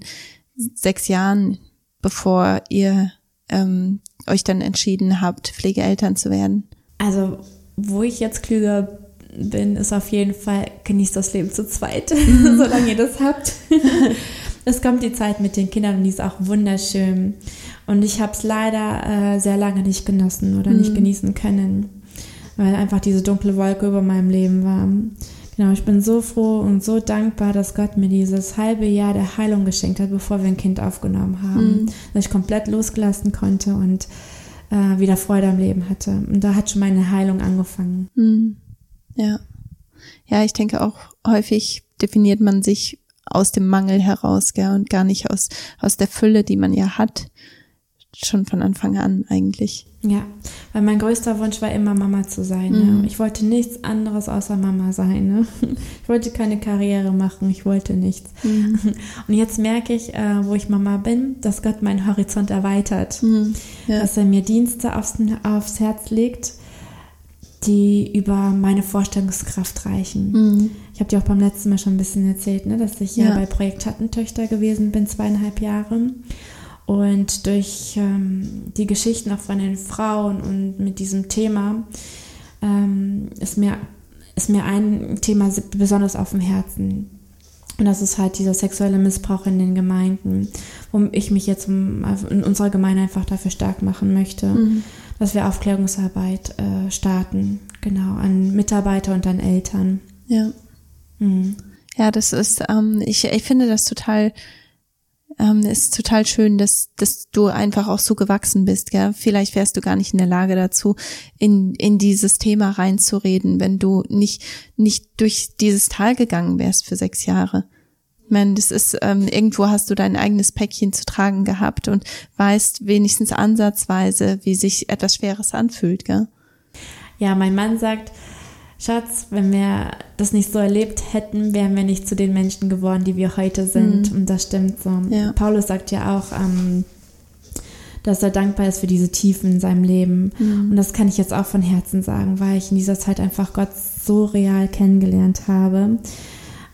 sechs Jahren, bevor ihr ähm, euch dann entschieden habt, Pflegeeltern zu werden? Also, wo ich jetzt klüger bin, ist auf jeden Fall, genießt das Leben zu zweit, mhm. solange ihr das habt. es kommt die Zeit mit den Kindern und die ist auch wunderschön. Und ich habe es leider äh, sehr lange nicht genossen oder mhm. nicht genießen können, weil einfach diese dunkle Wolke über meinem Leben war. Genau, ich bin so froh und so dankbar, dass Gott mir dieses halbe Jahr der Heilung geschenkt hat, bevor wir ein Kind aufgenommen haben. Mhm. Dass ich komplett losgelassen konnte und äh, wieder Freude am Leben hatte. Und da hat schon meine Heilung angefangen. Mhm. Ja. Ja, ich denke auch häufig definiert man sich aus dem Mangel heraus, gell, und gar nicht aus, aus der Fülle, die man ja hat schon von Anfang an eigentlich. Ja, weil mein größter Wunsch war immer Mama zu sein. Mhm. Ne? Ich wollte nichts anderes außer Mama sein. Ne? Ich wollte keine Karriere machen, ich wollte nichts. Mhm. Und jetzt merke ich, äh, wo ich Mama bin, dass Gott meinen Horizont erweitert. Mhm. Ja. Dass er mir Dienste aufs, aufs Herz legt, die über meine Vorstellungskraft reichen. Mhm. Ich habe dir auch beim letzten Mal schon ein bisschen erzählt, ne, dass ich ja, ja bei Projekt Schattentöchter gewesen bin, zweieinhalb Jahre. Und durch ähm, die Geschichten auch von den Frauen und mit diesem Thema ähm, ist, mir, ist mir ein Thema besonders auf dem Herzen. Und das ist halt dieser sexuelle Missbrauch in den Gemeinden, wo ich mich jetzt in unserer Gemeinde einfach dafür stark machen möchte, mhm. dass wir Aufklärungsarbeit äh, starten, genau, an Mitarbeiter und an Eltern. Ja. Mhm. Ja, das ist, ähm, ich, ich finde das total ähm, ist total schön, dass, dass du einfach auch so gewachsen bist. Gell? Vielleicht wärst du gar nicht in der Lage dazu, in, in dieses Thema reinzureden, wenn du nicht, nicht durch dieses Tal gegangen wärst für sechs Jahre. Ich meine, das ist, ähm, irgendwo hast du dein eigenes Päckchen zu tragen gehabt und weißt wenigstens ansatzweise, wie sich etwas Schweres anfühlt, gell? Ja, mein Mann sagt, Schatz, wenn wir das nicht so erlebt hätten, wären wir nicht zu den Menschen geworden, die wir heute sind. Mhm. Und das stimmt so. Ja. Paulus sagt ja auch, ähm, dass er dankbar ist für diese Tiefen in seinem Leben. Mhm. Und das kann ich jetzt auch von Herzen sagen, weil ich in dieser Zeit einfach Gott so real kennengelernt habe.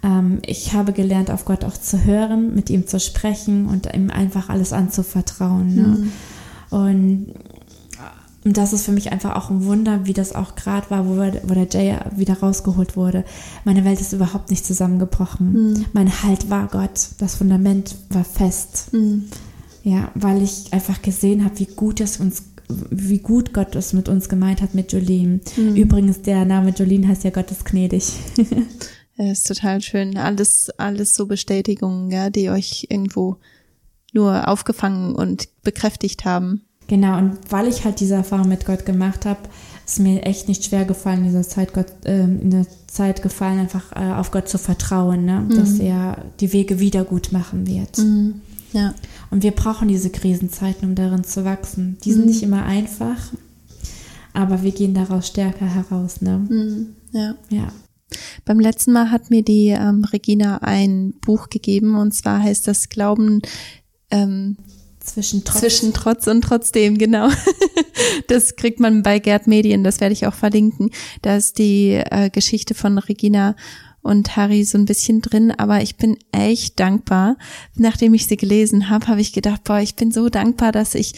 Ähm, ich habe gelernt, auf Gott auch zu hören, mit ihm zu sprechen und ihm einfach alles anzuvertrauen. Ne? Mhm. Und und das ist für mich einfach auch ein Wunder, wie das auch gerade war, wo, wir, wo der Jay wieder rausgeholt wurde. Meine Welt ist überhaupt nicht zusammengebrochen. Mhm. Mein Halt war Gott. Das Fundament war fest. Mhm. Ja, weil ich einfach gesehen habe, wie gut es uns wie gut Gott es mit uns gemeint hat, mit Jolene. Mhm. Übrigens, der Name Jolene heißt ja Gott ist gnädig. Das ist total schön. Alles, alles so Bestätigungen, ja, die euch irgendwo nur aufgefangen und bekräftigt haben. Genau, und weil ich halt diese Erfahrung mit Gott gemacht habe, ist mir echt nicht schwer gefallen, in dieser Zeit, Gott, äh, in der Zeit gefallen, einfach äh, auf Gott zu vertrauen, ne? Mhm. dass er die Wege wieder gut machen wird. Mhm. Ja. Und wir brauchen diese Krisenzeiten, um darin zu wachsen. Die sind mhm. nicht immer einfach, aber wir gehen daraus stärker heraus. Ne? Mhm. Ja. ja. Beim letzten Mal hat mir die ähm, Regina ein Buch gegeben und zwar heißt das Glauben ähm, zwischen Trotz. Zwischen Trotz und trotzdem, genau. Das kriegt man bei Gerd Medien, das werde ich auch verlinken. Da ist die äh, Geschichte von Regina und Harry so ein bisschen drin, aber ich bin echt dankbar. Nachdem ich sie gelesen habe, habe ich gedacht, boah, ich bin so dankbar, dass ich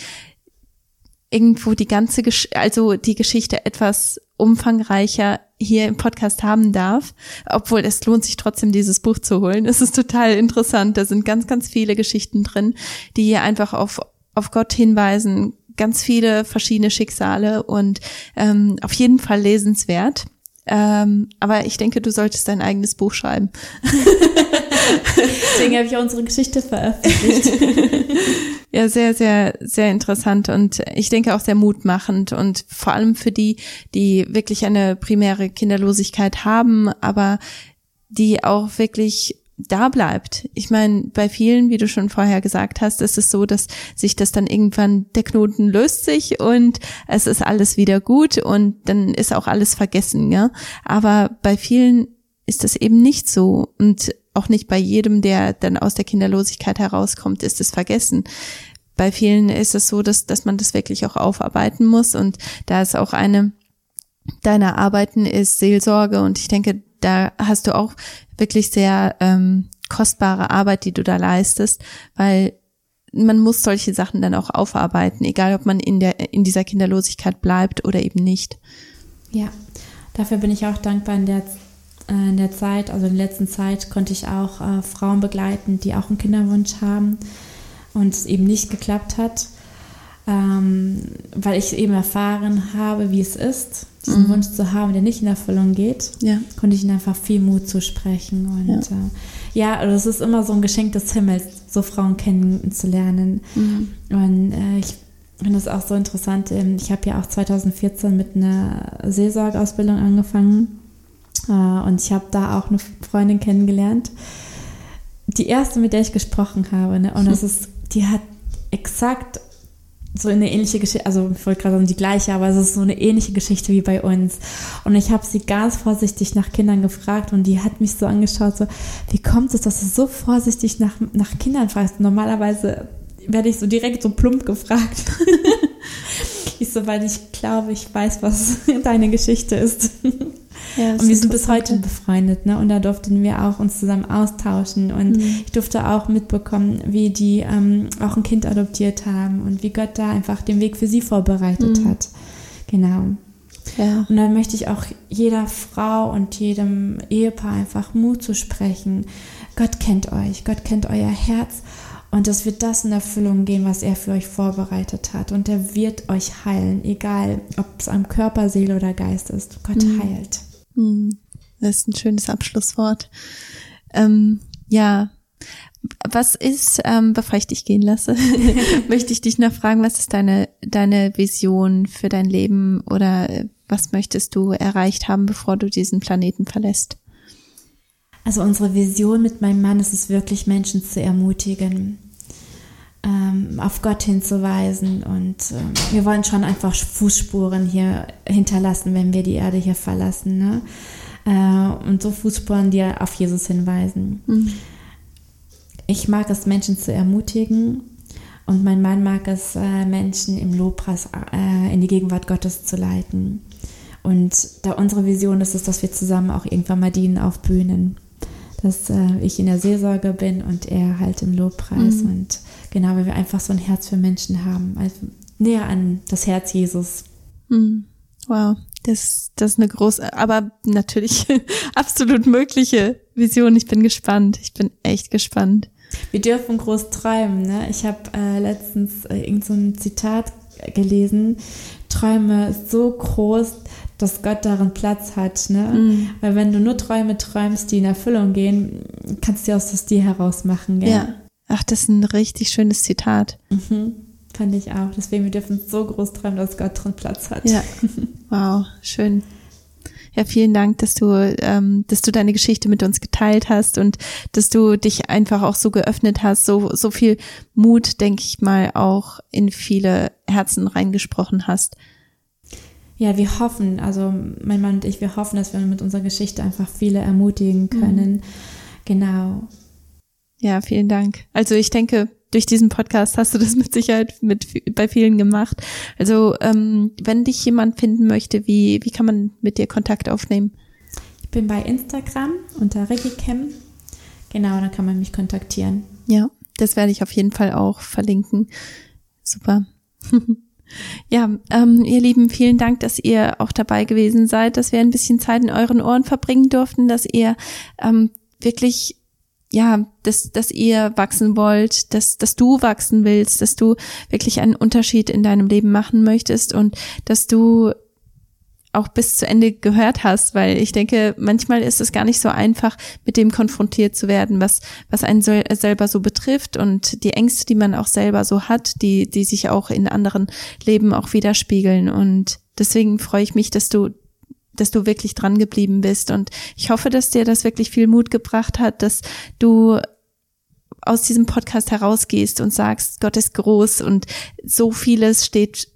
irgendwo die ganze, Gesch also die Geschichte etwas umfangreicher hier im Podcast haben darf, obwohl es lohnt sich trotzdem, dieses Buch zu holen. Es ist total interessant. Da sind ganz, ganz viele Geschichten drin, die hier einfach auf, auf Gott hinweisen, ganz viele verschiedene Schicksale und ähm, auf jeden Fall lesenswert. Ähm, aber ich denke, du solltest dein eigenes Buch schreiben. Deswegen habe ich auch unsere Geschichte veröffentlicht. ja, sehr, sehr, sehr interessant und ich denke auch sehr mutmachend und vor allem für die, die wirklich eine primäre Kinderlosigkeit haben, aber die auch wirklich da bleibt. Ich meine, bei vielen, wie du schon vorher gesagt hast, ist es so, dass sich das dann irgendwann, der Knoten löst sich und es ist alles wieder gut und dann ist auch alles vergessen, ja. Aber bei vielen ist das eben nicht so und auch nicht bei jedem, der dann aus der Kinderlosigkeit herauskommt, ist es vergessen. Bei vielen ist es so, dass, dass man das wirklich auch aufarbeiten muss und da ist auch eine deiner Arbeiten ist Seelsorge und ich denke, da hast du auch wirklich sehr ähm, kostbare Arbeit, die du da leistest, weil man muss solche Sachen dann auch aufarbeiten, egal ob man in der in dieser Kinderlosigkeit bleibt oder eben nicht. Ja, dafür bin ich auch dankbar. In der in der Zeit, also in der letzten Zeit, konnte ich auch äh, Frauen begleiten, die auch einen Kinderwunsch haben und es eben nicht geklappt hat, ähm, weil ich eben erfahren habe, wie es ist, diesen mhm. Wunsch zu haben, der nicht in Erfüllung geht, ja. konnte ich ihnen einfach viel Mut zusprechen. Und ja, äh, ja also es ist immer so ein Geschenk des Himmels, so Frauen kennenzulernen. Mhm. Und äh, ich finde das auch so interessant. Ähm, ich habe ja auch 2014 mit einer Seelsorgeausbildung angefangen. Äh, und ich habe da auch eine Freundin kennengelernt. Die erste, mit der ich gesprochen habe. Ne? Und das ist, die hat exakt so eine ähnliche Geschichte, also ich wollte gerade sagen die gleiche, aber es ist so eine ähnliche Geschichte wie bei uns. Und ich habe sie ganz vorsichtig nach Kindern gefragt und die hat mich so angeschaut, so, wie kommt es, dass du so vorsichtig nach, nach Kindern fragst? Normalerweise werde ich so direkt so plump gefragt. ich so, weil ich glaube, ich weiß, was deine Geschichte ist. Ja, und wir sind bis heute befreundet, ne? Und da durften wir auch uns zusammen austauschen und mhm. ich durfte auch mitbekommen, wie die ähm, auch ein Kind adoptiert haben und wie Gott da einfach den Weg für sie vorbereitet mhm. hat. Genau. Ja. Und dann möchte ich auch jeder Frau und jedem Ehepaar einfach Mut zu sprechen. Gott kennt euch, Gott kennt euer Herz und es wird das in Erfüllung gehen, was er für euch vorbereitet hat. Und er wird euch heilen, egal ob es am Körper, Seele oder Geist ist. Gott mhm. heilt. Hm, das ist ein schönes Abschlusswort. Ähm, ja, was ist, ähm, bevor ich dich gehen lasse, möchte ich dich noch fragen, was ist deine, deine Vision für dein Leben oder was möchtest du erreicht haben, bevor du diesen Planeten verlässt? Also unsere Vision mit meinem Mann ist es wirklich, Menschen zu ermutigen, ähm, auf Gott hinzuweisen und ähm, wir wollen schon einfach Fußspuren hier hinterlassen, wenn wir die Erde hier verlassen. Ne? Äh, und so Fußspuren, die auf Jesus hinweisen. Mhm. Ich mag es, Menschen zu ermutigen und mein Mann mag es, äh, Menschen im Lobpreis äh, in die Gegenwart Gottes zu leiten. Und da unsere Vision ist es, dass wir zusammen auch irgendwann mal dienen auf Bühnen dass äh, ich in der Seelsorge bin und er halt im Lobpreis. Mhm. Und genau, weil wir einfach so ein Herz für Menschen haben. Also näher an das Herz Jesus. Mhm. Wow, das, das ist eine große, aber natürlich absolut mögliche Vision. Ich bin gespannt. Ich bin echt gespannt. Wir dürfen groß träumen. Ne? Ich habe äh, letztens äh, irgend so ein Zitat gelesen. Träume so groß, dass Gott darin Platz hat. Ne? Mhm. Weil wenn du nur Träume träumst, die in Erfüllung gehen, kannst du aus das dir heraus machen. Gell? Ja. Ach, das ist ein richtig schönes Zitat. Mhm. Fand ich auch. Deswegen, wir dürfen so groß träumen, dass Gott drin Platz hat. Ja. Wow, schön. Ja, vielen Dank, dass du, ähm, dass du deine Geschichte mit uns geteilt hast und dass du dich einfach auch so geöffnet hast, so, so viel Mut, denke ich mal, auch in viele Herzen reingesprochen hast ja, wir hoffen, also mein Mann und ich, wir hoffen, dass wir mit unserer Geschichte einfach viele ermutigen mhm. können. Mhm. Genau. Ja, vielen Dank. Also ich denke, durch diesen Podcast hast du das mit Sicherheit mit bei vielen gemacht. Also ähm, wenn dich jemand finden möchte, wie wie kann man mit dir Kontakt aufnehmen? Ich bin bei Instagram unter ReggiCam. Genau, da kann man mich kontaktieren. Ja, das werde ich auf jeden Fall auch verlinken. Super. Ja, ähm, ihr Lieben, vielen Dank, dass ihr auch dabei gewesen seid, dass wir ein bisschen Zeit in euren Ohren verbringen durften, dass ihr ähm, wirklich ja, dass, dass ihr wachsen wollt, dass, dass du wachsen willst, dass du wirklich einen Unterschied in deinem Leben machen möchtest und dass du auch bis zu Ende gehört hast, weil ich denke, manchmal ist es gar nicht so einfach, mit dem konfrontiert zu werden, was, was einen selber so betrifft und die Ängste, die man auch selber so hat, die, die sich auch in anderen Leben auch widerspiegeln. Und deswegen freue ich mich, dass du dass du wirklich dran geblieben bist. Und ich hoffe, dass dir das wirklich viel Mut gebracht hat, dass du aus diesem Podcast herausgehst und sagst, Gott ist groß und so vieles steht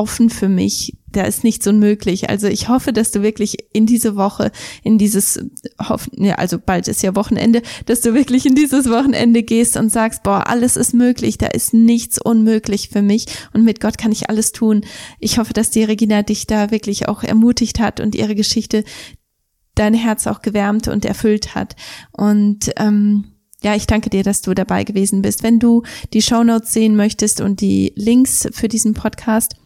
offen für mich. Da ist nichts unmöglich. Also ich hoffe, dass du wirklich in diese Woche, in dieses, ja, also bald ist ja Wochenende, dass du wirklich in dieses Wochenende gehst und sagst, boah, alles ist möglich, da ist nichts unmöglich für mich und mit Gott kann ich alles tun. Ich hoffe, dass die Regina dich da wirklich auch ermutigt hat und ihre Geschichte dein Herz auch gewärmt und erfüllt hat. Und ähm, ja, ich danke dir, dass du dabei gewesen bist. Wenn du die Shownotes sehen möchtest und die Links für diesen Podcast,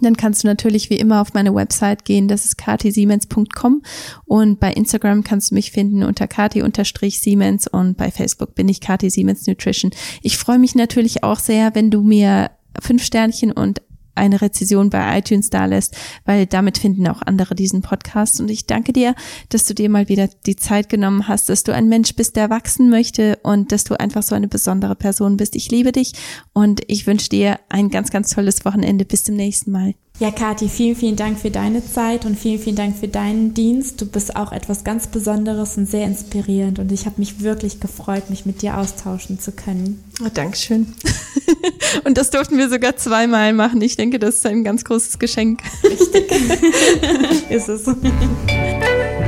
dann kannst du natürlich wie immer auf meine Website gehen, das ist katisiemens.com und bei Instagram kannst du mich finden unter kati-siemens und bei Facebook bin ich Kati Siemens Nutrition. Ich freue mich natürlich auch sehr, wenn du mir fünf Sternchen und eine Rezession bei iTunes da lässt, weil damit finden auch andere diesen Podcast. Und ich danke dir, dass du dir mal wieder die Zeit genommen hast, dass du ein Mensch bist, der wachsen möchte und dass du einfach so eine besondere Person bist. Ich liebe dich und ich wünsche dir ein ganz, ganz tolles Wochenende. Bis zum nächsten Mal. Ja, Kathi, vielen, vielen Dank für deine Zeit und vielen, vielen Dank für deinen Dienst. Du bist auch etwas ganz Besonderes und sehr inspirierend und ich habe mich wirklich gefreut, mich mit dir austauschen zu können. Oh, Dankeschön. und das durften wir sogar zweimal machen. Ich denke, das ist ein ganz großes Geschenk. Richtig. ist es.